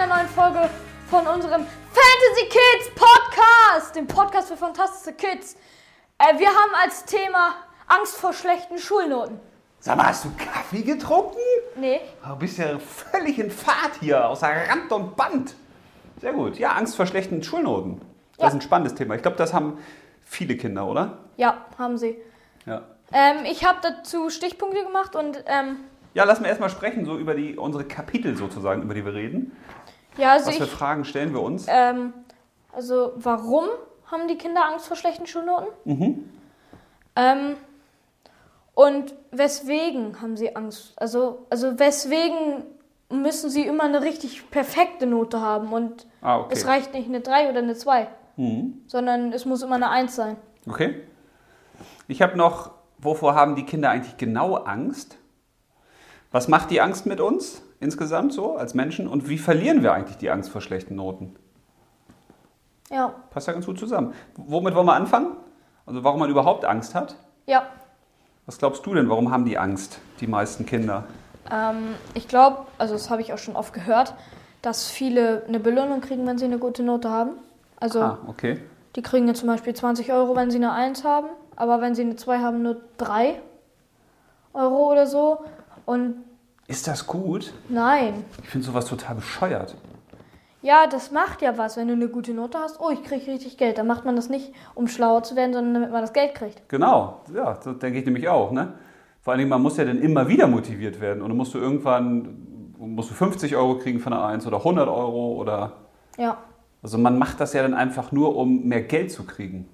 einer neuen Folge von unserem Fantasy Kids Podcast, dem Podcast für fantastische Kids. Äh, wir haben als Thema Angst vor schlechten Schulnoten. Sag mal, hast du Kaffee getrunken? Nee, Du bist ja völlig in Fahrt hier, außer Rand und Band. Sehr gut. Ja, Angst vor schlechten Schulnoten. Das Ja. ist ein spannendes Thema. Ich glaube, das haben viele Kinder, oder? ja, haben sie. Ja. Ähm, ich habe dazu Stichpunkte gemacht und ähm, Ja, lass mal erstmal sprechen, so über die, unsere Kapitel sozusagen, über die wir reden. Ja, also Was für ich, Fragen stellen wir uns? ähm, also warum haben die Kinder Angst vor schlechten Schulnoten? Mhm. Ähm, und weswegen haben sie Angst? Also, also weswegen müssen sie immer eine richtig perfekte Note haben und Ah, okay. es reicht nicht eine 3 oder eine 2, Mhm. sondern es muss immer eine 1 sein. Okay. Ich habe noch, wovor haben die Kinder eigentlich genau Angst? Was macht die Angst mit uns insgesamt so als Menschen? Und wie verlieren wir eigentlich die Angst vor schlechten Noten? Ja, Passt ja ganz gut zusammen. Womit wollen wir anfangen? Also warum man überhaupt Angst hat? ja. Was glaubst du denn, warum haben die Angst, die meisten Kinder? Ähm, ich glaube, also das habe ich auch schon oft gehört, dass viele eine Belohnung kriegen, wenn sie eine gute Note haben. Also Ah, okay. die kriegen jetzt zum Beispiel 20 Euro, wenn sie eine 1 haben, aber wenn sie eine 2 haben, nur 3 Euro oder so. Und Ist das gut? nein, Ich finde sowas total bescheuert. Ja, das macht ja was, wenn du eine gute Note hast. Oh, ich kriege richtig Geld. Dann macht man das nicht, um schlauer zu werden, sondern damit man das Geld kriegt. Genau, ja, das denke ich nämlich auch. Ne? Vor allen Dingen, man muss ja dann immer wieder motiviert werden. Und dann musst du irgendwann musst du 50 Euro kriegen von einer 1 oder 100 Euro oder... Ja, Also man macht das ja dann einfach nur, um mehr Geld zu kriegen.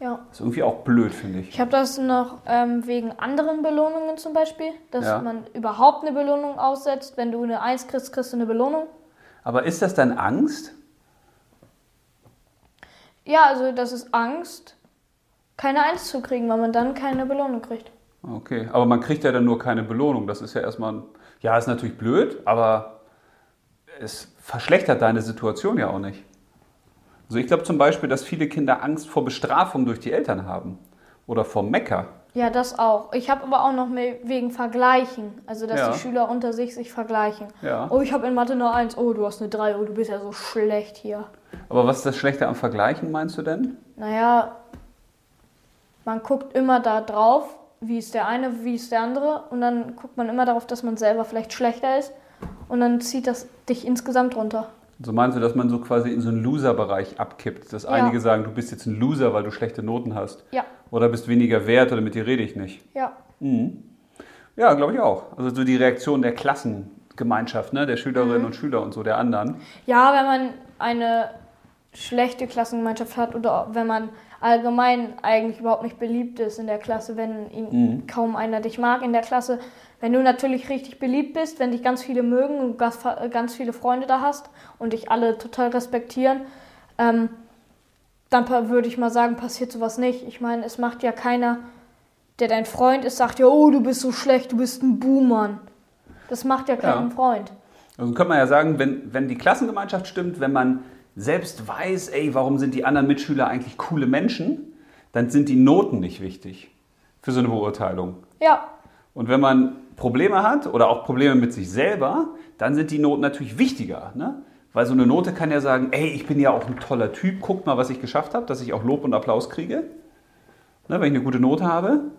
Ja. Das ist irgendwie auch blöd, finde ich. Ich habe das noch ähm, wegen anderen Belohnungen zum Beispiel, dass Ja. man überhaupt eine Belohnung aussetzt. Wenn du eine 1 kriegst, kriegst du eine Belohnung. Aber ist das dann Angst? Ja, also das ist Angst, keine 1 zu kriegen, weil man dann keine Belohnung kriegt. Okay, aber man kriegt ja dann nur keine Belohnung. Das ist ja erstmal, ja, ist natürlich blöd, aber es verschlechtert deine Situation ja auch nicht. Also ich glaube zum Beispiel, dass viele Kinder Angst vor Bestrafung durch die Eltern haben oder vor Mecker. Ja, das auch. Ich habe aber auch noch mehr wegen Vergleichen. Also, dass Ja. die Schüler unter sich sich vergleichen. Ja. Oh, ich habe in Mathe eine 1. Oh, du hast eine 3. Oh, du bist ja so schlecht hier. Aber was ist das Schlechte am Vergleichen, meinst du denn? Naja, man guckt immer da drauf, wie ist der eine, wie ist der andere. Und dann guckt man immer darauf, dass man selber vielleicht schlechter ist. Und dann zieht das dich insgesamt runter. So meinst du, dass man so quasi in so einen Loser-Bereich abkippt, dass Ja. einige sagen, du bist jetzt ein Loser, weil du schlechte Noten hast. Ja, Oder bist weniger wert oder mit dir rede ich nicht. ja. Mhm. Ja, glaube ich auch. Also so die Reaktion der Klassengemeinschaft, ne? der Schülerinnen und Schüler und so der anderen. Ja, wenn man eine schlechte Klassengemeinschaft hat oder wenn man allgemein eigentlich überhaupt nicht beliebt ist in der Klasse, wenn ihn kaum einer dich mag in der Klasse. Wenn du natürlich richtig beliebt bist, wenn dich ganz viele mögen und ganz, ganz viele Freunde da hast und dich alle total respektieren, ähm, dann würde ich mal sagen, passiert sowas nicht. Ich meine, es macht ja keiner, der dein Freund ist, sagt ja, oh, du bist so schlecht, du bist ein Buhmann. Das macht ja keinen Ja. Freund. Also könnte man ja sagen, wenn, wenn die Klassengemeinschaft stimmt, wenn man selbst weiß, ey, warum sind die anderen Mitschüler eigentlich coole Menschen, dann sind die Noten nicht wichtig für so eine Beurteilung. Ja, Und wenn man Probleme hat oder auch Probleme mit sich selber, dann sind die Noten natürlich wichtiger. Ne? Weil so eine Note kann ja sagen, ey, ich bin ja auch ein toller Typ, guckt mal, was ich geschafft habe, dass ich auch Lob und Applaus kriege, ne, wenn ich eine gute Note habe.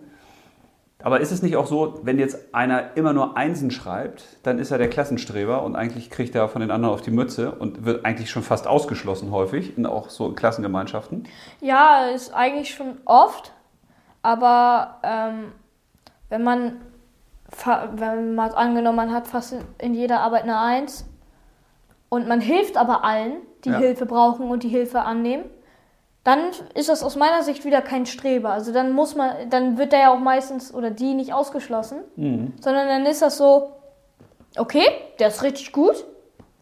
Aber ist es nicht auch so, wenn jetzt einer immer nur Einsen schreibt, dann ist er der Klassenstreber und eigentlich kriegt er von den anderen auf die Mütze und wird eigentlich schon fast ausgeschlossen häufig, in auch so Klassengemeinschaften. Ja, ist eigentlich schon oft, aber ähm, wenn man, wenn man angenommen, man hat fast in jeder Arbeit eine Eins und man hilft aber allen, die Ja. Hilfe brauchen und die Hilfe annehmen, dann ist das aus meiner Sicht wieder kein Streber. Also dann muss man, dann wird der ja auch meistens oder die nicht ausgeschlossen, sondern dann ist das so, okay, der ist richtig gut,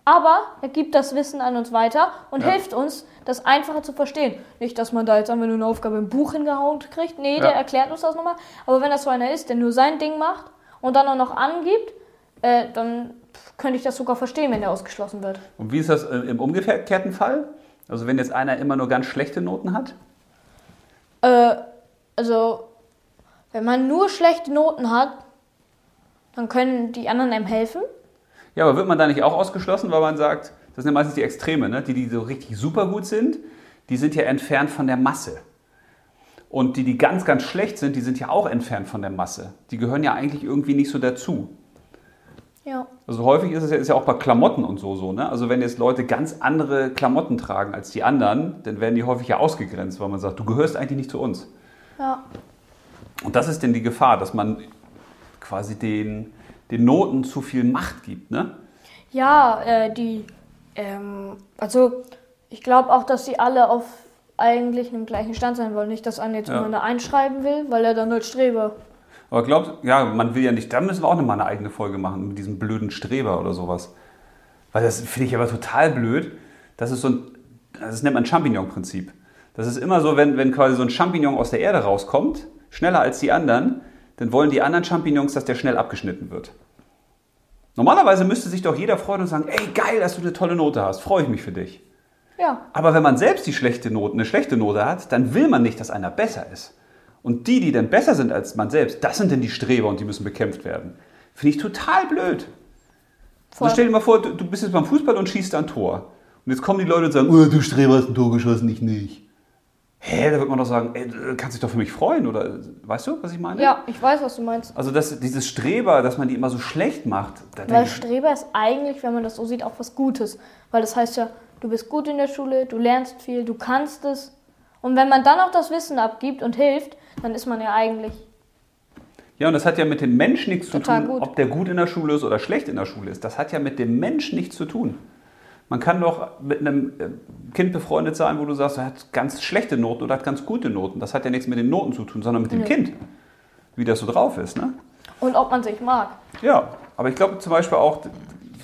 aber er gibt das Wissen an uns weiter und Ja. hilft uns, das einfacher zu verstehen. Nicht, dass man da jetzt einfach nur eine Aufgabe im Buch hingehauen kriegt. Nee, der Ja. erklärt uns das nochmal. Aber wenn das so einer ist, der nur sein Ding macht und dann auch noch angibt, äh, dann könnte ich das sogar verstehen, wenn der ausgeschlossen wird. Und wie ist das äh, im umgekehrten Fall? Also wenn jetzt einer immer nur ganz schlechte Noten hat? Äh, also, wenn man nur schlechte Noten hat, dann können die anderen einem helfen. Ja, aber wird man da nicht auch ausgeschlossen, weil man sagt, das sind ja meistens die Extreme, ne? die, die so richtig super gut sind, die sind ja entfernt von der Masse. Und die, die ganz, ganz schlecht sind, die sind ja auch entfernt von der Masse. Die gehören ja eigentlich irgendwie nicht so dazu. Ja. Also häufig ist es ja, ist ja auch bei Klamotten und so so. Ne? Also wenn jetzt Leute ganz andere Klamotten tragen als die anderen, dann werden die häufig ja ausgegrenzt, weil man sagt, du gehörst eigentlich nicht zu uns. Ja. Und das ist denn die Gefahr, dass man quasi den, den Noten zu viel Macht gibt. Ne? Ja, äh, die, ähm, also ich glaube auch, dass sie alle auf eigentlich einem gleichen Stand sein wollen. Nicht, dass einer jetzt Ja. jemand einschreiben will, weil er dann halt Streber. Aber glaubt, ja, man will ja nicht, da müssen wir auch nochmal eine eigene Folge machen mit diesem blöden Streber oder sowas. Weil das finde ich aber total blöd. Das ist so ein, das nennt man Champignon-Prinzip. Das ist immer so, wenn, wenn quasi so ein Champignon aus der Erde rauskommt, schneller als die anderen, dann wollen die anderen Champignons, dass der schnell abgeschnitten wird. Normalerweise müsste sich doch jeder freuen und sagen, ey, geil, dass du eine tolle Note hast, freue ich mich für dich. Ja, Aber wenn man selbst die schlechte Note, eine schlechte Note hat, dann will man nicht, dass einer besser ist. Und die, die dann besser sind als man selbst, das sind dann die Streber und die müssen bekämpft werden. Finde ich total blöd. voll. Also stell dir mal vor, du, du bist jetzt beim Fußball und schießt ein Tor. Und jetzt kommen die Leute und sagen, oh, du Streber hast ein Tor geschossen, ich nicht. Hä, da wird man doch sagen, ey, du kannst dich doch für mich freuen, oder? Weißt du, was ich meine? ja, ich weiß, was du meinst. Also das, dieses Streber, dass man die immer so schlecht macht. Weil Streber ist eigentlich, wenn man das so sieht, auch was Gutes. Weil das heißt ja, du bist gut in der Schule, du lernst viel, du kannst es. Und wenn man dann auch das Wissen abgibt und hilft, dann ist man ja eigentlich. Ja, und das hat ja mit dem Menschen nichts zu tun, gut. ob der gut in der Schule ist oder schlecht in der Schule ist. Das hat ja mit dem Menschen nichts zu tun. Man kann doch mit einem äh, Kind befreundet sein, wo du sagst, er hat ganz schlechte Noten oder hat ganz gute Noten. Das hat ja nichts mit den Noten zu tun, sondern mit dem Nö. Kind, wie das so drauf ist. Ne? Und ob man sich mag. Ja, aber ich glaube zum Beispiel auch,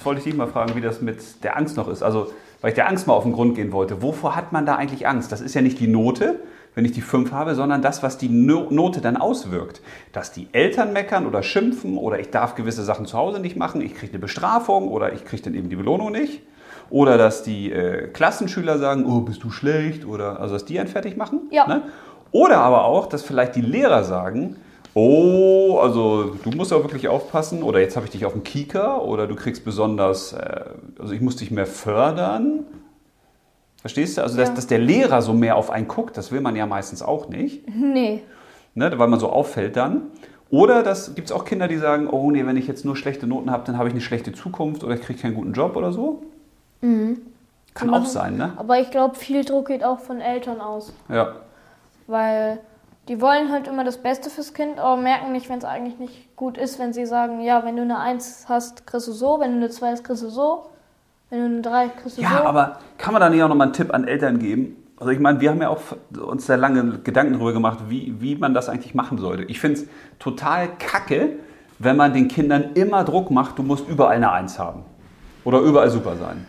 wollte ich dich mal fragen, wie das mit der Angst noch ist. Also, weil ich der Angst mal auf den Grund gehen wollte. Wovor hat man da eigentlich Angst? Das ist ja nicht die Note, wenn ich die 5 habe, sondern das, was die No- Note dann auswirkt. Dass die Eltern meckern oder schimpfen oder ich darf gewisse Sachen zu Hause nicht machen, ich kriege eine Bestrafung oder ich kriege dann eben die Belohnung nicht. Oder dass die äh, Klassenschüler sagen, oh, bist du schlecht? Oder also dass die einen fertig machen. Ja. Ne? Oder aber auch, dass vielleicht die Lehrer sagen, oh, also du musst auch wirklich aufpassen oder jetzt habe ich dich auf dem Kieker oder du kriegst besonders, äh, also ich muss dich mehr fördern. Verstehst du? Also, dass, Ja. dass der Lehrer so mehr auf einen guckt, das will man ja meistens auch nicht, Nee. ne, weil man so auffällt dann. Oder das gibt es auch Kinder, die sagen, oh nee, wenn ich jetzt nur schlechte Noten habe, dann habe ich eine schlechte Zukunft oder ich kriege keinen guten Job oder so. Kann Die auch sein, ne? Aber ich glaube, viel Druck geht auch von Eltern aus. Ja. Weil die wollen halt immer das Beste fürs Kind, aber merken nicht, wenn es eigentlich nicht gut ist, wenn sie sagen, ja, wenn du eine 1 hast, kriegst du so, wenn du eine 2 hast, kriegst du so, wenn du eine 3 kriegst du so. Ja, aber kann man da nicht auch nochmal einen Tipp an Eltern geben? Also ich meine, wir haben ja auch uns sehr lange Gedanken darüber gemacht, wie, wie man das eigentlich machen sollte. Ich finde es total kacke, wenn man den Kindern immer Druck macht, du musst überall eine Eins haben. Oder überall super sein.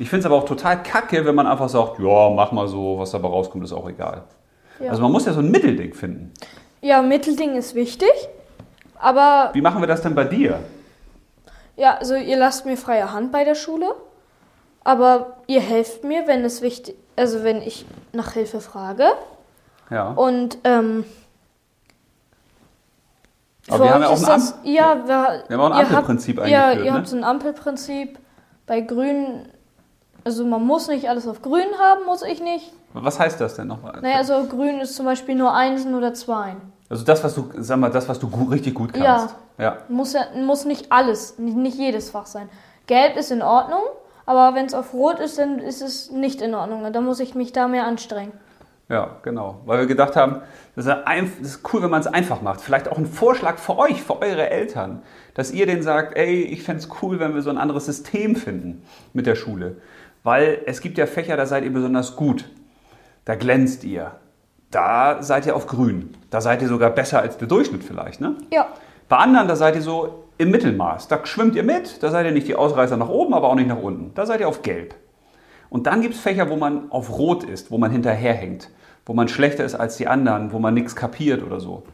Ich finde es aber auch total kacke, wenn man einfach sagt, ja, mach mal so, was dabei rauskommt, ist auch egal. Ja. Also man muss ja so ein Mittelding finden. ja, Mittelding ist wichtig, aber Wie machen wir das denn bei dir? ja, also ihr lasst mir freie Hand bei der Schule, aber ihr helft mir, wenn es wichtig, also wenn ich nach Hilfe frage Ja. und ähm, Aber wir haben ja auch ein das, ja, wir, Wir haben auch ein ihr habt- Ampelprinzip Ja, eingeführt, ihr ne? habt so ein Ampelprinzip. Bei Grün, also man muss nicht alles auf Grün haben, muss ich nicht. Was heißt das denn nochmal? Naja, also Grün ist zum Beispiel nur Einsen oder Zweien. Also das, was du, sag mal, das, was du gut, richtig gut kannst. Ja. Muss, ja, muss nicht alles, nicht, nicht jedes Fach sein. Gelb ist in Ordnung, aber wenn es auf Rot ist, dann ist es nicht in Ordnung. Da muss ich mich da mehr anstrengen. Ja, genau. Weil wir gedacht haben, das ist cool, wenn man es einfach macht. Vielleicht auch ein Vorschlag für euch, für eure Eltern, dass ihr denen sagt, ey, ich fände es cool, wenn wir so ein anderes System finden mit der Schule. Weil es gibt ja Fächer, da seid ihr besonders gut. Da glänzt ihr. Da seid ihr auf grün. Da seid ihr sogar besser als der Durchschnitt vielleicht, ne? Ja, Bei anderen, da seid ihr so im Mittelmaß. Da schwimmt ihr mit, da seid ihr nicht die Ausreißer nach oben, aber auch nicht nach unten. Da seid ihr auf gelb. Und dann gibt es Fächer, wo man auf rot ist, wo man hinterherhängt, wo man schlechter ist als die anderen, wo man nichts kapiert oder so.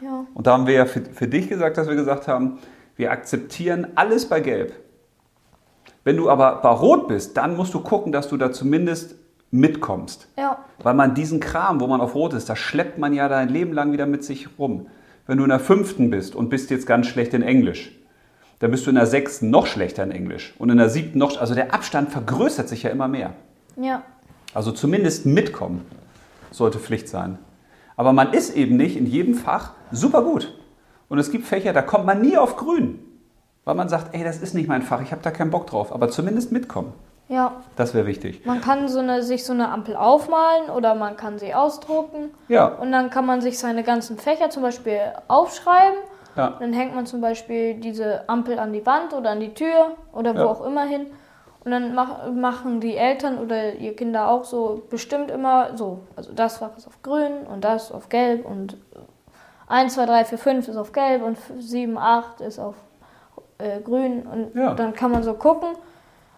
ja. Und da haben wir ja für, für dich gesagt, dass wir gesagt haben, wir akzeptieren alles bei gelb. Wenn du aber bei rot bist, dann musst du gucken, dass du da zumindest mitkommst. Ja, Weil man diesen Kram, wo man auf Rot ist, das schleppt man ja dein Leben lang wieder mit sich rum. Wenn du in der fünften bist und bist jetzt ganz schlecht in Englisch, dann bist du in der sechsten noch schlechter in Englisch und in der siebten noch, also der Abstand vergrößert sich ja immer mehr. Ja. Also zumindest mitkommen sollte Pflicht sein. Aber man ist eben nicht in jedem Fach super gut. Und es gibt Fächer, da kommt man nie auf grün, weil man sagt, ey, das ist nicht mein Fach, ich habe da keinen Bock drauf, aber zumindest mitkommen. Ja. Das wäre wichtig. Man kann so eine, sich so eine Ampel aufmalen oder man kann sie ausdrucken. Ja. Und dann kann man sich seine ganzen Fächer zum Beispiel aufschreiben. Ja. Dann hängt man zum Beispiel diese Ampel an die Wand oder an die Tür oder wo Ja. auch immer hin. Und dann mach, machen die Eltern oder ihr Kinder auch so bestimmt immer so. Also das Fach ist auf grün und das auf gelb und 1, 2, 3, 4, 5 ist auf gelb und 7, 8 ist auf äh, grün. Und Ja. dann kann man so gucken.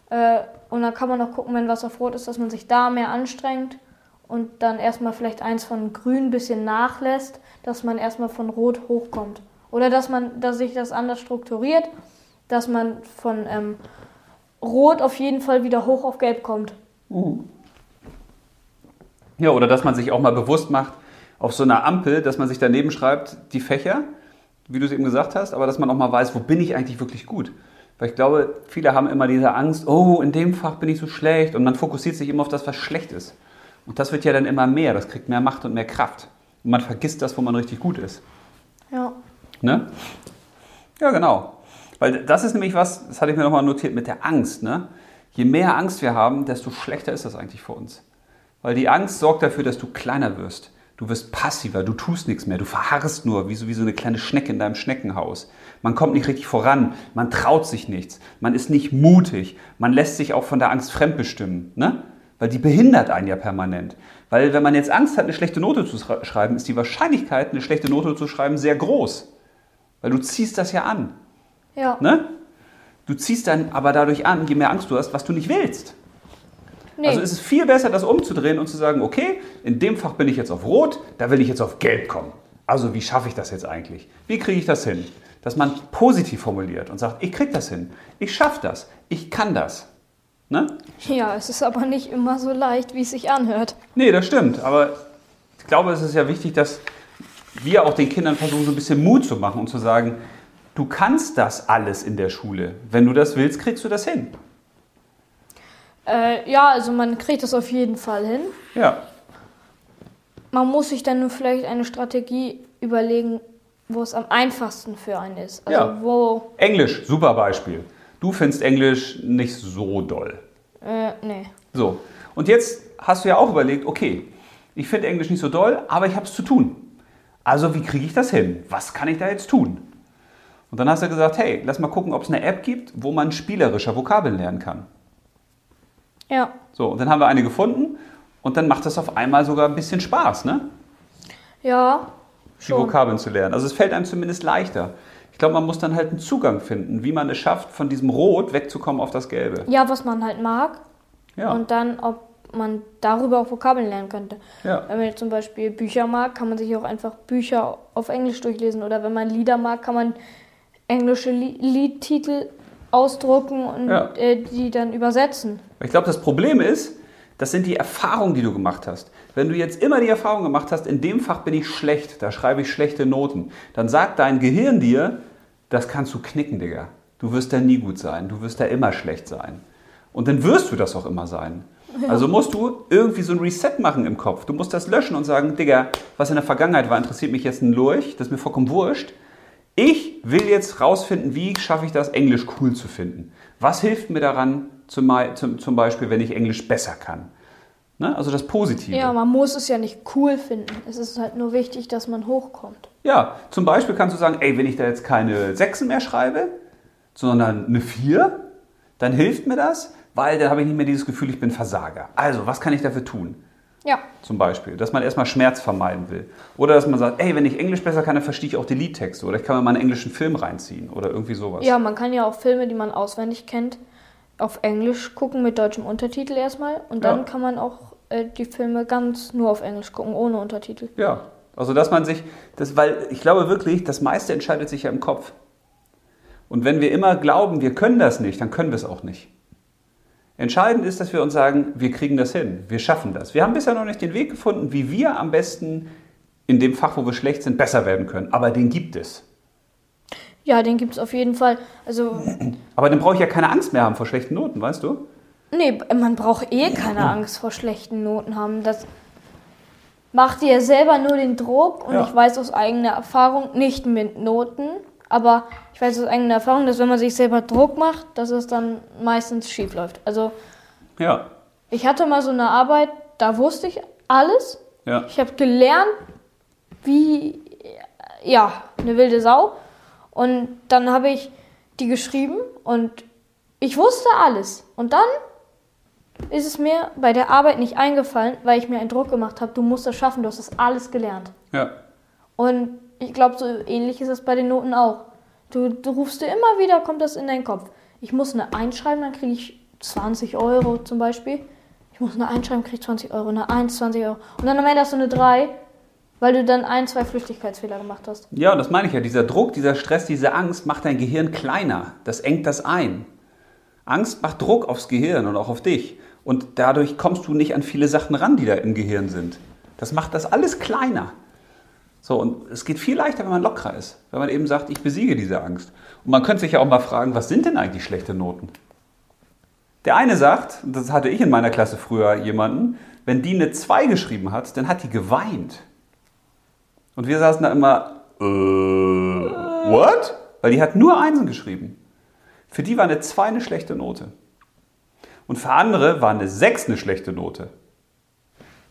Äh, und dann kann man noch gucken, wenn was auf rot ist, dass man sich da mehr anstrengt und dann erstmal vielleicht eins von grün ein bisschen nachlässt, dass man erstmal von rot hochkommt. Oder dass man, dass sich das anders strukturiert, dass man von ähm, rot auf jeden Fall wieder hoch auf gelb kommt. Ja, oder dass man sich auch mal bewusst macht, auf so einer Ampel, dass man sich daneben schreibt, die Fächer, wie du es eben gesagt hast, aber dass man auch mal weiß, wo bin ich eigentlich wirklich gut. Weil ich glaube, viele haben immer diese Angst, oh, in dem Fach bin ich so schlecht und man fokussiert sich immer auf das, was schlecht ist. Und das wird ja dann immer mehr, das kriegt mehr Macht und mehr Kraft. Und man vergisst das, wo man richtig gut ist. Ja. Ne? Ja, genau. Weil das ist nämlich was, das hatte ich mir nochmal notiert mit der Angst. Ne? Je mehr Angst wir haben, desto schlechter ist das eigentlich für uns. Weil die Angst sorgt dafür, dass du kleiner wirst. Du wirst passiver, du tust nichts mehr, du verharrst nur wie so, wie so eine kleine Schnecke in deinem Schneckenhaus. Man kommt nicht richtig voran, man traut sich nichts, man ist nicht mutig, man lässt sich auch von der Angst fremdbestimmen. Ne? Weil die behindert einen ja permanent. Weil wenn man jetzt Angst hat, eine schlechte Note zu schreiben, ist die Wahrscheinlichkeit, eine schlechte Note zu schreiben, sehr groß. Weil du ziehst das ja an. Ja. Ne? Du ziehst dann aber dadurch an, je mehr Angst du hast, was du nicht willst. Nee. Also ist es viel besser, das umzudrehen und zu sagen, okay, in dem Fach bin ich jetzt auf Rot, da will ich jetzt auf Gelb kommen. Also wie schaffe ich das jetzt eigentlich? Wie kriege ich das hin? Dass man positiv formuliert und sagt, ich kriege das hin, ich schaffe das, ich kann das. Ne? ja, es ist aber nicht immer so leicht, wie es sich anhört. Nee, das stimmt. Aber ich glaube, es ist ja wichtig, dass wir auch den Kindern versuchen, so ein bisschen Mut zu machen und zu sagen, du kannst das alles in der Schule. Wenn du das willst, kriegst du das hin. Äh, ja, also man kriegt das auf jeden Fall hin. Ja, Man muss sich dann vielleicht eine Strategie überlegen, wo es am einfachsten für einen ist. Also Ja. wo, Englisch, super Beispiel. Du findest Englisch nicht so doll. äh, nee. So, und jetzt hast du ja auch überlegt, okay, ich finde Englisch nicht so doll, aber ich habe es zu tun. Also wie kriege ich das hin? Was kann ich da jetzt tun? Und dann hast du gesagt, hey, lass mal gucken, ob es eine App gibt, wo man spielerischer Vokabeln lernen kann. Ja. So, und dann haben wir eine gefunden und dann macht das auf einmal sogar ein bisschen Spaß, ne? Ja, Die. Vokabeln zu lernen. Also es fällt einem zumindest leichter. Ich glaube, man muss dann halt einen Zugang finden, wie man es schafft, von diesem Rot wegzukommen auf das Gelbe. Ja, was man halt mag. Ja, Und dann, ob man darüber auch Vokabeln lernen könnte. ja. Wenn man jetzt zum Beispiel Bücher mag, kann man sich auch einfach Bücher auf Englisch durchlesen. Oder wenn man Lieder mag, kann man englische Li Liedtitel ausdrucken und Ja. äh, die dann übersetzen. Ich glaube, das Problem ist, das sind die Erfahrungen, die du gemacht hast. Wenn du jetzt immer die Erfahrung gemacht hast, in dem Fach bin ich schlecht, da schreibe ich schlechte Noten, dann sagt dein Gehirn dir, das kannst du knicken, Digga. Du wirst da nie gut sein, du wirst da immer schlecht sein. Und dann wirst du das auch immer sein. Also musst du irgendwie so ein Reset machen im Kopf. Du musst das löschen und sagen, Digga, was in der Vergangenheit war, interessiert mich jetzt ein Lurch, das ist mir vollkommen wurscht. Ich will jetzt rausfinden, wie schaffe ich das, Englisch cool zu finden. Was hilft mir daran, zum, Mai- zum, zum Beispiel, wenn ich Englisch besser kann? Ne? Also das Positive. Ja, man muss es ja nicht cool finden. Es ist halt nur wichtig, dass man hochkommt. Ja, zum Beispiel kannst du sagen, ey, wenn ich da jetzt keine Sechsen mehr schreibe, sondern eine Vier, dann hilft mir das, weil dann habe ich nicht mehr dieses Gefühl, ich bin Versager. Also, was kann ich dafür tun? Ja, Zum Beispiel, dass man erstmal Schmerz vermeiden will. Oder dass man sagt, ey, wenn ich Englisch besser kann, dann verstehe ich auch die Liedtexte. Oder ich kann mir mal einen englischen Film reinziehen oder irgendwie sowas. ja, man kann ja auch Filme, die man auswendig kennt, auf Englisch gucken mit deutschem Untertitel erstmal. Und dann Ja. kann man auch äh, die Filme ganz nur auf Englisch gucken, ohne Untertitel. Ja, also dass man sich, das, weil ich glaube wirklich, das meiste entscheidet sich ja im Kopf. Und wenn wir immer glauben, wir können das nicht, dann können wir es auch nicht. Entscheidend ist, dass wir uns sagen, wir kriegen das hin, wir schaffen das. Wir haben bisher noch nicht den Weg gefunden, wie wir am besten in dem Fach, wo wir schlecht sind, besser werden können. Aber den gibt es. Ja, den gibt es auf jeden Fall. Also, Aber dann brauche ich ja keine Angst mehr haben vor schlechten Noten, weißt du? nee, man braucht eh keine Angst vor schlechten Noten haben. Das macht dir selber nur den Druck und Ja. ich weiß aus eigener Erfahrung, nicht mit Noten, aber ich weiß aus eigener Erfahrung, dass wenn man sich selber Druck macht, dass es dann meistens schief läuft. Also, Ja. ich hatte mal so eine Arbeit, da wusste ich alles. Ja. Ich habe gelernt, wie, ja, eine wilde Sau. Und dann habe ich die geschrieben und ich wusste alles. Und dann ist es mir bei der Arbeit nicht eingefallen, weil ich mir einen Druck gemacht habe, du musst das schaffen, du hast das alles gelernt. Ja. Und ich glaube, so ähnlich ist es bei den Noten auch. Du, du rufst dir immer wieder, kommt das in deinen Kopf. Ich muss eine einschreiben, dann kriege ich 20 Euro zum Beispiel. Ich muss eine einschreiben, kriege ich 20 Euro, eine 1, 20 Euro. Und dann am Ende hast du eine 3, weil du dann ein, zwei Flüchtigkeitsfehler gemacht hast. Ja, das meine ich ja. Dieser Druck, dieser Stress, diese Angst macht dein Gehirn kleiner. Das engt das ein. Angst macht Druck aufs Gehirn und auch auf dich. Und dadurch kommst du nicht an viele Sachen ran, die da im Gehirn sind. Das macht das alles kleiner. So, und es geht viel leichter, wenn man lockerer ist. Wenn man eben sagt, ich besiege diese Angst. Und man könnte sich ja auch mal fragen, was sind denn eigentlich schlechte Noten? Der eine sagt, und das hatte ich in meiner Klasse früher jemanden, wenn die eine 2 geschrieben hat, dann hat die geweint. Und wir saßen da immer, äh, what? Weil die hat nur Einsen geschrieben. Für die war eine 2 eine schlechte Note. Und für andere war eine 6 eine schlechte Note.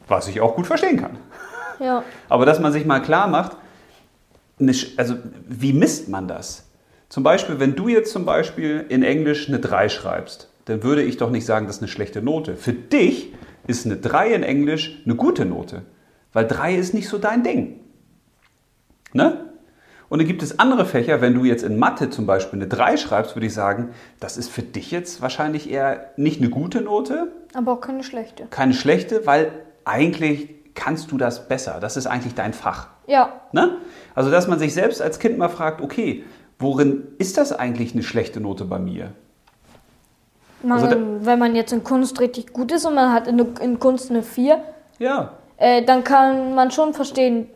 Was ich auch gut verstehen kann. Ja. Aber dass man sich mal klar macht, also wie misst man das? Zum Beispiel, wenn du jetzt zum Beispiel in Englisch eine 3 schreibst, dann würde ich doch nicht sagen, das ist eine schlechte Note. Für dich ist eine 3 in Englisch eine gute Note, weil 3 ist nicht so dein Ding. Ne? Und dann gibt es andere Fächer, wenn du jetzt in Mathe zum Beispiel eine 3 schreibst, würde ich sagen, das ist für dich jetzt wahrscheinlich eher nicht eine gute Note, Aber auch keine schlechte. keine schlechte, weil eigentlich kannst du das besser. Das ist eigentlich dein Fach. Ja. Ne? Also, dass man sich selbst als Kind mal fragt, okay, worin ist das eigentlich eine schlechte Note bei mir? Man, Also wenn man jetzt in Kunst richtig gut ist und man hat in, in Kunst eine 4, Ja, äh, dann kann man schon verstehen,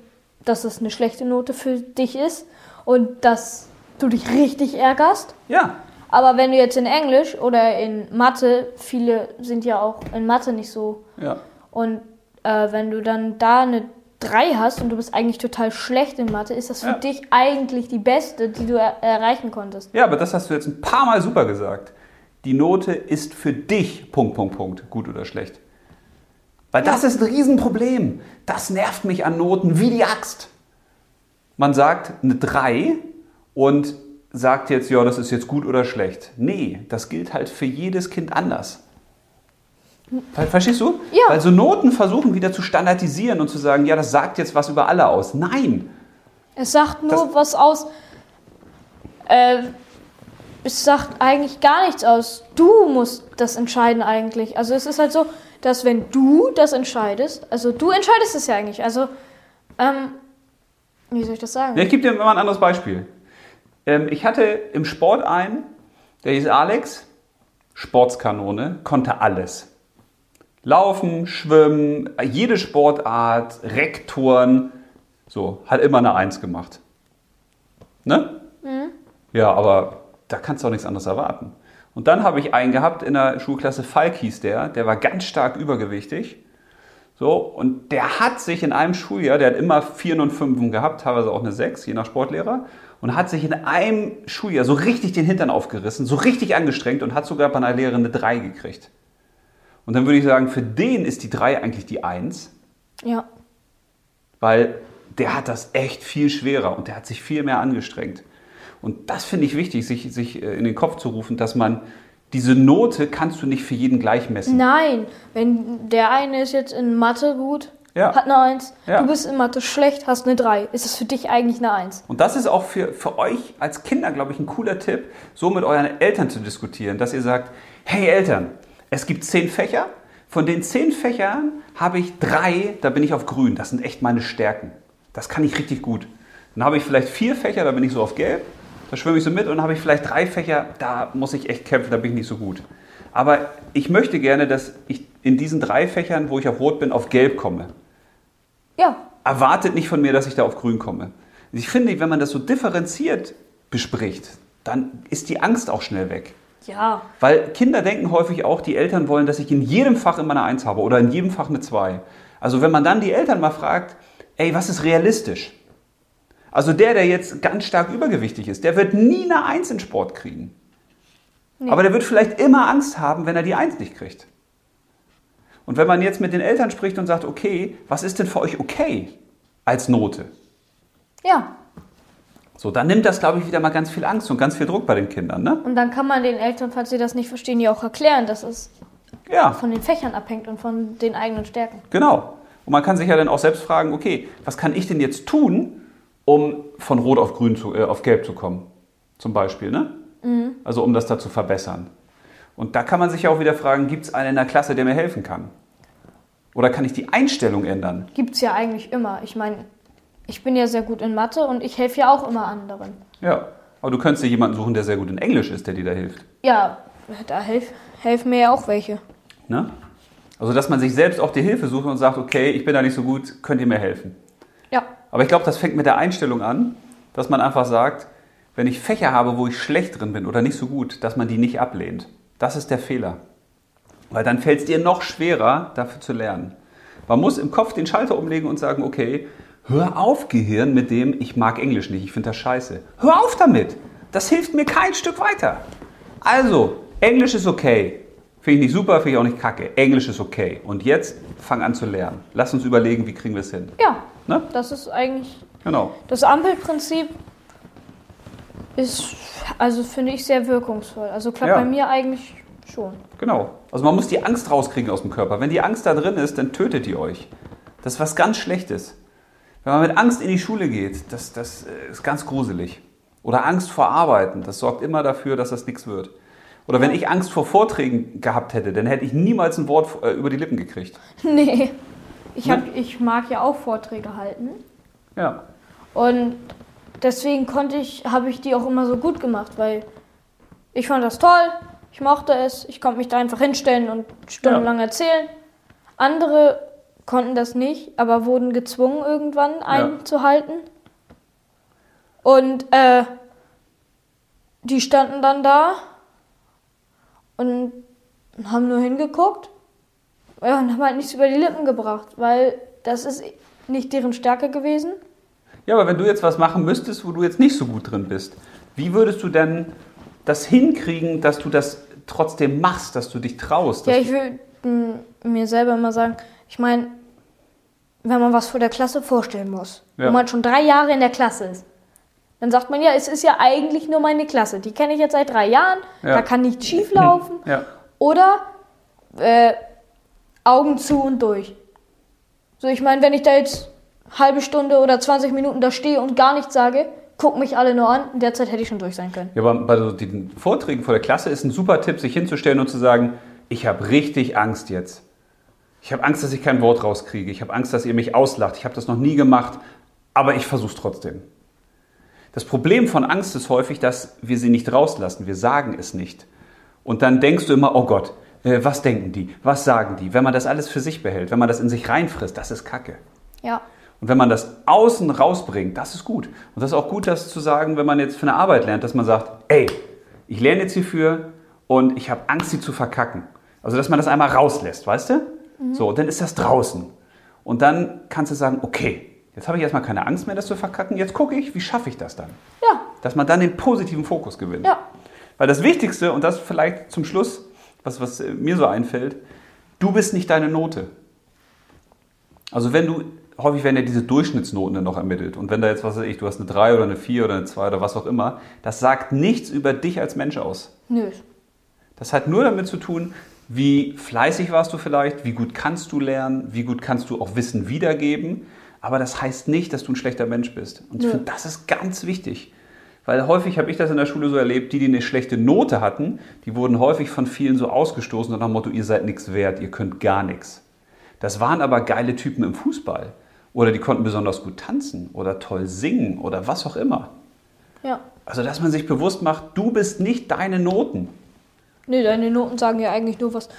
dass es eine schlechte Note für dich ist und dass du dich richtig ärgerst. ja, Aber wenn du jetzt in Englisch oder in Mathe, viele sind ja auch in Mathe nicht so, ja. und äh, wenn du dann da eine 3 hast und du bist eigentlich total schlecht in Mathe, ist das für Ja. dich eigentlich die beste, die du er erreichen konntest. Ja, aber das hast du jetzt ein paar Mal super gesagt. Die Note ist für dich, Punkt, Punkt, Punkt, gut oder schlecht. Weil das ist ein Riesenproblem. Das nervt mich an Noten wie die Axt. Man sagt eine 3 und sagt jetzt, ja, das ist jetzt gut oder schlecht. Nee, das gilt halt für jedes Kind anders. Ver- Verstehst du? Ja. Weil so Noten versuchen wieder zu standardisieren und zu sagen, ja, das sagt jetzt was über alle aus. Nein. Es sagt nur Das- was aus. Äh, es sagt eigentlich gar nichts aus. Du musst das entscheiden eigentlich. Also es ist halt so, dass wenn du das entscheidest, also du entscheidest es ja eigentlich. Also, ähm, wie soll ich das sagen? Ja, ich gebe dir mal ein anderes Beispiel. Ähm, ich hatte im Sport einen, der hieß Alex, Sportskanone, konnte alles. Laufen, schwimmen, jede Sportart, Rektoren, so, hat immer eine Eins gemacht. Ne? Ja, aber da kannst du auch nichts anderes erwarten. Und dann habe ich einen gehabt in der Schulklasse, Falk hieß der, der war ganz stark übergewichtig. So, und der hat sich in einem Schuljahr, der hat immer Vieren und Fünfen gehabt, teilweise auch eine Sechs, je nach Sportlehrer, und hat sich in einem Schuljahr so richtig den Hintern aufgerissen, so richtig angestrengt und hat sogar bei einer Lehrerin eine Drei gekriegt. Und dann würde ich sagen, für den ist die Drei eigentlich die Eins, Ja. weil der hat das echt viel schwerer und der hat sich viel mehr angestrengt. Und das finde ich wichtig, sich, sich äh, in den Kopf zu rufen, dass man diese Note kannst du nicht für jeden gleich messen. Nein, wenn der eine ist jetzt in Mathe gut, Ja. hat eine 1, Ja. du bist in Mathe schlecht, hast eine 3, ist es für dich eigentlich eine 1. Und das ist auch für, für euch als Kinder, glaube ich, ein cooler Tipp, so mit euren Eltern zu diskutieren, dass ihr sagt, hey Eltern, es gibt zehn Fächer, von den zehn Fächern habe ich drei, da bin ich auf grün, das sind echt meine Stärken. Das kann ich richtig gut. Dann habe ich vielleicht vier Fächer, da bin ich so auf gelb, da schwimme ich so mit und dann habe ich vielleicht drei Fächer, da muss ich echt kämpfen, da bin ich nicht so gut. Aber ich möchte gerne, dass ich in diesen drei Fächern, wo ich auf rot bin, auf gelb komme Ja, erwartet nicht von mir, dass ich da auf grün komme. Ich finde, wenn man das so differenziert bespricht, dann ist die Angst auch schnell weg. Ja. Weil Kinder denken häufig auch, die Eltern wollen, dass ich in jedem Fach immer eine Eins habe oder in jedem Fach eine Zwei. Also wenn man dann die Eltern mal fragt, ey, was ist realistisch? Also der, der jetzt ganz stark übergewichtig ist, der wird nie eine Eins in Sport kriegen. Nee. Aber der wird vielleicht immer Angst haben, wenn er die Eins nicht kriegt. Und wenn man jetzt mit den Eltern spricht und sagt, okay, was ist denn für euch okay als Note? Ja. So, dann nimmt das, glaube ich, wieder mal ganz viel Angst und ganz viel Druck bei den Kindern. Ne? Und dann kann man den Eltern, falls sie das nicht verstehen, ja auch erklären, dass es ja. von den Fächern abhängt und von den eigenen Stärken. Genau. Und man kann sich ja dann auch selbst fragen, okay, was kann ich denn jetzt tun, um von Rot auf Grün zu, äh, auf Gelb zu kommen? Zum Beispiel, ne? Mhm. Also um das da zu verbessern. Und da kann man sich ja auch wieder fragen, gibt es einen in der Klasse, der mir helfen kann? Oder kann ich die Einstellung ändern? Gibt es ja eigentlich immer. Ich meine, ich bin ja sehr gut in Mathe und ich helfe ja auch immer anderen. Ja, aber du könntest dir jemanden suchen, der sehr gut in Englisch ist, der dir da hilft. Ja, da helf, helfen mir ja auch welche. Ne? Also, dass man sich selbst auch die Hilfe sucht und sagt, okay, ich bin da nicht so gut, könnt ihr mir helfen? Ja. Aber ich glaube, das fängt mit der Einstellung an, dass man einfach sagt, wenn ich Fächer habe, wo ich schlecht drin bin oder nicht so gut, dass man die nicht ablehnt. Das ist der Fehler. Weil dann fällt es dir noch schwerer, dafür zu lernen. Man muss im Kopf den Schalter umlegen und sagen, okay, hör auf, Gehirn, mit dem ich mag Englisch nicht, ich finde das scheiße. Hör auf damit. Das hilft mir kein Stück weiter. Also, Englisch ist okay. Finde ich nicht super, finde ich auch nicht kacke. Englisch ist okay. Und jetzt fang an zu lernen. Lass uns überlegen, wie kriegen wir es hin. Ja. Ne? Das ist eigentlich. Genau. Das Ampelprinzip ist, also finde ich, sehr wirkungsvoll. Also klappt ja. bei mir eigentlich schon. Genau. Also man muss die Angst rauskriegen aus dem Körper. Wenn die Angst da drin ist, dann tötet die euch. Das ist was ganz Schlechtes. Wenn man mit Angst in die Schule geht, das, das äh, ist ganz gruselig. Oder Angst vor Arbeiten, das sorgt immer dafür, dass das nichts wird. Oder wenn ich Angst vor Vorträgen gehabt hätte, dann hätte ich niemals ein Wort äh, über die Lippen gekriegt. Nee. Ich, hab, ne? ich mag ja auch Vorträge halten. Ja. Und deswegen konnte ich, habe ich die auch immer so gut gemacht, weil ich fand das toll, ich mochte es, ich konnte mich da einfach hinstellen und stundenlang ja. erzählen. Andere konnten das nicht, aber wurden gezwungen, irgendwann einzuhalten. Ja. Und äh, die standen dann da und haben nur hingeguckt ja, und haben halt nichts über die Lippen gebracht, weil das ist nicht deren Stärke gewesen. Ja, aber wenn du jetzt was machen müsstest, wo du jetzt nicht so gut drin bist, wie würdest du denn das hinkriegen, dass du das trotzdem machst, dass du dich traust? Ja, ich würde mir selber immer sagen, ich meine, wenn man was vor der Klasse vorstellen muss, ja. wo man schon drei Jahre in der Klasse ist, dann sagt man ja, es ist ja eigentlich nur meine Klasse. Die kenne ich jetzt seit drei Jahren, ja. da kann nichts schief laufen. Ja. Oder äh, Augen zu und durch. So, ich meine, wenn ich da jetzt halbe Stunde oder 20 Minuten da stehe und gar nichts sage, gucken mich alle nur an. In der Zeit hätte ich schon durch sein können. Ja, aber bei so den Vorträgen vor der Klasse ist ein super Tipp, sich hinzustellen und zu sagen, ich habe richtig Angst jetzt. Ich habe Angst, dass ich kein Wort rauskriege. Ich habe Angst, dass ihr mich auslacht. Ich habe das noch nie gemacht, aber ich versuche es trotzdem. Das Problem von Angst ist häufig, dass wir sie nicht rauslassen. Wir sagen es nicht. Und dann denkst du immer, oh Gott, äh, was denken die? Was sagen die? Wenn man das alles für sich behält, wenn man das in sich reinfrisst, das ist Kacke. Ja. Und wenn man das außen rausbringt, das ist gut. Und das ist auch gut, das zu sagen, wenn man jetzt für eine Arbeit lernt, dass man sagt, ey, ich lerne jetzt hierfür und ich habe Angst, sie zu verkacken. Also, dass man das einmal rauslässt, weißt du? Mhm. So, und dann ist das draußen. Und dann kannst du sagen, okay, jetzt habe ich erstmal keine Angst mehr, das zu verkacken. Jetzt gucke ich, wie schaffe ich das dann? Ja. Dass man dann den positiven Fokus gewinnt. Ja. Weil das Wichtigste, und das vielleicht zum Schluss, was, was mir so einfällt, du bist nicht deine Note. Also wenn du häufig werden ja diese Durchschnittsnoten dann noch ermittelt. Und wenn da jetzt, was weiß ich, du hast eine 3 oder eine 4 oder eine 2 oder was auch immer, das sagt nichts über dich als Mensch aus. Nö. Das hat nur damit zu tun, wie fleißig warst du vielleicht, wie gut kannst du lernen, wie gut kannst du auch Wissen wiedergeben. Aber das heißt nicht, dass du ein schlechter Mensch bist. Und ich finde, das ist ganz wichtig. Weil häufig habe ich das in der Schule so erlebt, die, die eine schlechte Note hatten, die wurden häufig von vielen so ausgestoßen nach dem Motto, ihr seid nichts wert, ihr könnt gar nichts. Das waren aber geile Typen im Fußball. Oder die konnten besonders gut tanzen oder toll singen oder was auch immer. Ja. Also, dass man sich bewusst macht, du bist nicht deine Noten. Nee, deine Noten sagen ja eigentlich nur was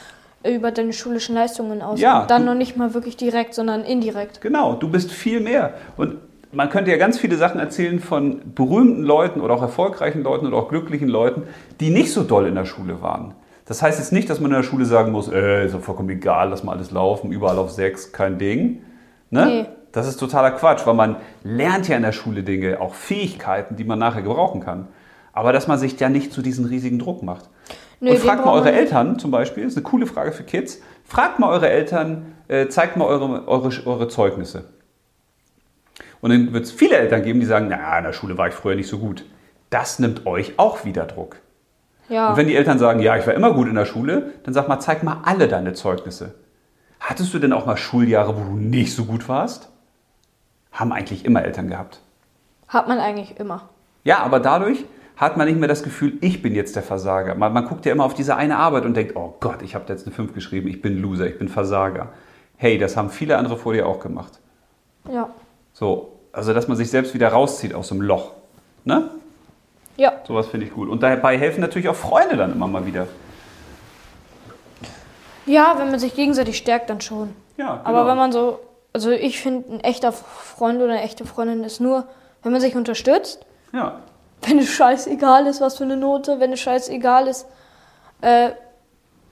über deine schulischen Leistungen aus. Ja. Und dann noch nicht mal wirklich direkt, sondern indirekt. Genau, du bist viel mehr. Und man könnte ja ganz viele Sachen erzählen von berühmten Leuten oder auch erfolgreichen Leuten oder auch glücklichen Leuten, die nicht so doll in der Schule waren. Das heißt jetzt nicht, dass man in der Schule sagen muss, äh, ist doch vollkommen egal, lass mal alles laufen, überall auf sechs, kein Ding. Ne? Nee. Das ist totaler Quatsch, weil man lernt ja in der Schule Dinge, auch Fähigkeiten, die man nachher gebrauchen kann. Aber dass man sich ja nicht zu diesen riesigen Druck macht. Nö, und fragt mal eure Eltern zum Beispiel, das ist eine coole Frage für Kids, fragt mal eure Eltern, äh, zeigt mal eure, eure, eure Zeugnisse. Und dann wird es viele Eltern geben, die sagen, na, in der Schule war ich früher nicht so gut. Das nimmt euch auch wieder Druck. Ja. Und wenn die Eltern sagen, ja, ich war immer gut in der Schule, dann sag mal, zeig mal alle deine Zeugnisse. Hattest du denn auch mal Schuljahre, wo du nicht so gut warst? Haben eigentlich immer Eltern gehabt. Hat man eigentlich immer. Ja, aber dadurch hat man nicht mehr das Gefühl, ich bin jetzt der Versager. Man, man guckt ja immer auf diese eine Arbeit und denkt, oh Gott, ich habe jetzt eine 5 geschrieben, ich bin Loser, ich bin Versager. Hey, das haben viele andere vor dir auch gemacht. Ja. So, also dass man sich selbst wieder rauszieht aus dem Loch. Ne? Ja. Sowas finde ich gut. Und dabei helfen natürlich auch Freunde dann immer mal wieder. Ja, wenn man sich gegenseitig stärkt, dann schon. Ja, genau. Aber wenn man so, also ich finde, ein echter Freund oder eine echte Freundin ist nur, wenn man sich unterstützt. Ja. Wenn es scheißegal ist, was für eine Note, wenn es scheißegal ist, äh,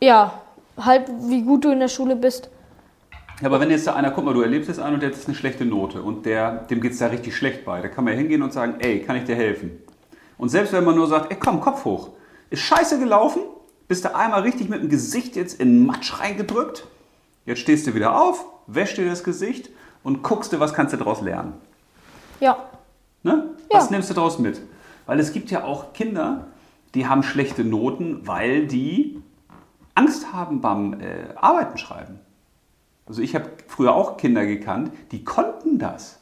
ja, halt wie gut du in der Schule bist. Ja, aber wenn jetzt da einer, guck mal, du erlebst jetzt einen und der hat jetzt eine schlechte Note und der, dem geht es da richtig schlecht bei, da kann man ja hingehen und sagen, ey, kann ich dir helfen? Und selbst wenn man nur sagt, ey, komm, Kopf hoch, ist scheiße gelaufen, bist du einmal richtig mit dem Gesicht jetzt in Matsch reingedrückt, jetzt stehst du wieder auf, wäschst dir das Gesicht und guckst du, was kannst du daraus lernen. Ja. Ne? Was ja. nimmst du daraus mit? Weil es gibt ja auch Kinder, die haben schlechte Noten, weil die Angst haben beim äh, Arbeiten schreiben. Also ich habe früher auch Kinder gekannt, die konnten das.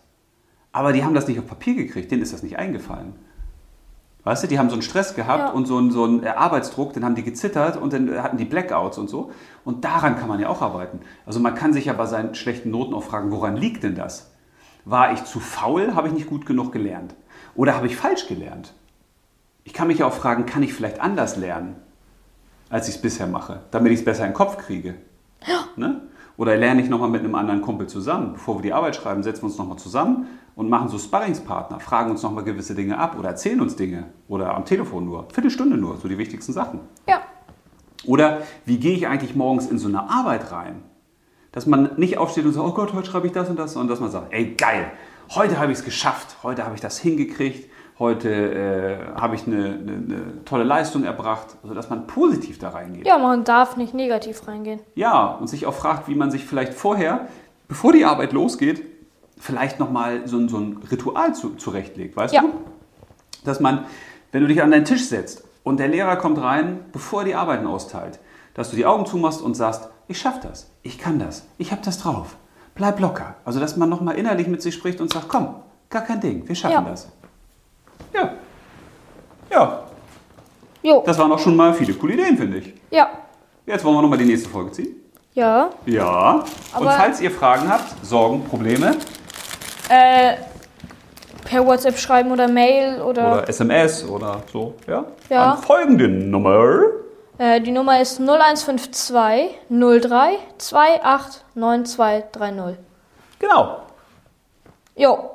Aber die haben das nicht auf Papier gekriegt, denen ist das nicht eingefallen. Weißt du, die haben so einen Stress gehabt ja. und so einen, so einen äh, Arbeitsdruck, dann haben die gezittert und dann hatten die Blackouts und so. Und daran kann man ja auch arbeiten. Also man kann sich ja bei seinen schlechten Noten auch fragen, woran liegt denn das? War ich zu faul, habe ich nicht gut genug gelernt? Oder habe ich falsch gelernt? Ich kann mich ja auch fragen, kann ich vielleicht anders lernen, als ich es bisher mache, damit ich es besser in den Kopf kriege? Ja. Ne? Oder lerne ich nochmal mit einem anderen Kumpel zusammen. Bevor wir die Arbeit schreiben, setzen wir uns nochmal zusammen und machen so Sparringspartner, fragen uns nochmal gewisse Dinge ab oder erzählen uns Dinge. Oder am Telefon nur. Viertelstunde nur, so die wichtigsten Sachen. Ja. Oder wie gehe ich eigentlich morgens in so eine Arbeit rein? Dass man nicht aufsteht und sagt, oh Gott, heute schreibe ich das und das, sondern dass man sagt, ey geil, heute habe ich es geschafft, heute habe ich das hingekriegt, heute äh, habe ich eine, eine, eine, tolle Leistung erbracht, also dass man positiv da reingeht. Ja, man darf nicht negativ reingehen. Ja, und sich auch fragt, wie man sich vielleicht vorher, bevor die Arbeit losgeht, vielleicht nochmal so, so ein Ritual zu, zurechtlegt, weißt ja. du? Dass man, wenn du dich an deinen Tisch setzt und der Lehrer kommt rein, bevor er die Arbeiten austeilt, dass du die Augen zumachst und sagst, ich schaffe das, ich kann das, ich habe das drauf, bleib locker. Also dass man nochmal innerlich mit sich spricht und sagt, komm, gar kein Ding, wir schaffen ja. das. Ja. Ja. Jo. Das waren auch schon mal viele coole Ideen, finde ich. Ja. Jetzt wollen wir nochmal die nächste Folge ziehen. Ja. Ja. Aber Und falls ihr Fragen habt, Sorgen, Probleme. Äh, per WhatsApp schreiben oder Mail oder. Oder SMS oder so, ja? Ja. An folgende Nummer. Äh, die Nummer ist 0152 03 289230. Genau. Jo.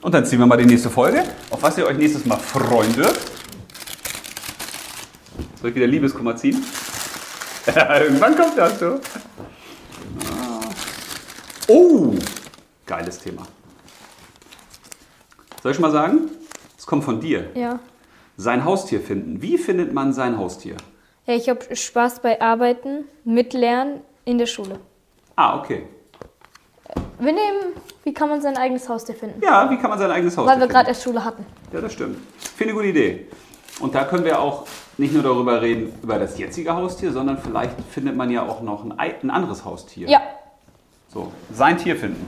Und dann ziehen wir mal die nächste Folge, auf was ihr euch nächstes Mal freuen dürft. Soll ich wieder Liebeskummer ziehen? Irgendwann kommt das so. Ah. Oh, geiles Thema. Soll ich mal sagen? Es kommt von dir. Ja. Sein Haustier finden. Wie findet man sein Haustier? Ja, ich habe Spaß bei Arbeiten, Mitlernen in der Schule. Ah, okay. Wir nehmen, wie kann man sein eigenes Haustier finden? Ja, wie kann man sein eigenes Haustier finden? Weil wir gerade erst Schule hatten. Ja, das stimmt. Finde eine gute Idee. Und da können wir auch nicht nur darüber reden, über das jetzige Haustier, sondern vielleicht findet man ja auch noch ein, ein anderes Haustier. Ja. So, sein Tier finden.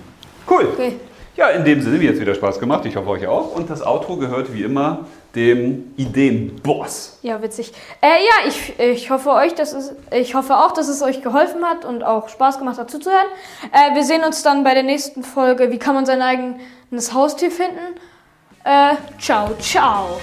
Cool. Okay. Ja, in dem Sinne, mir hat es wieder Spaß gemacht. Ich hoffe euch auch. Und das Outro gehört wie immer dem Ideenboss. Ja, witzig. Äh, ja, ich, ich hoffe euch, dass es, ich hoffe auch, dass es euch geholfen hat und auch Spaß gemacht hat zuzuhören. Äh, wir sehen uns dann bei der nächsten Folge. Wie kann man sein eigenes Haustier finden? Äh, ciao, ciao.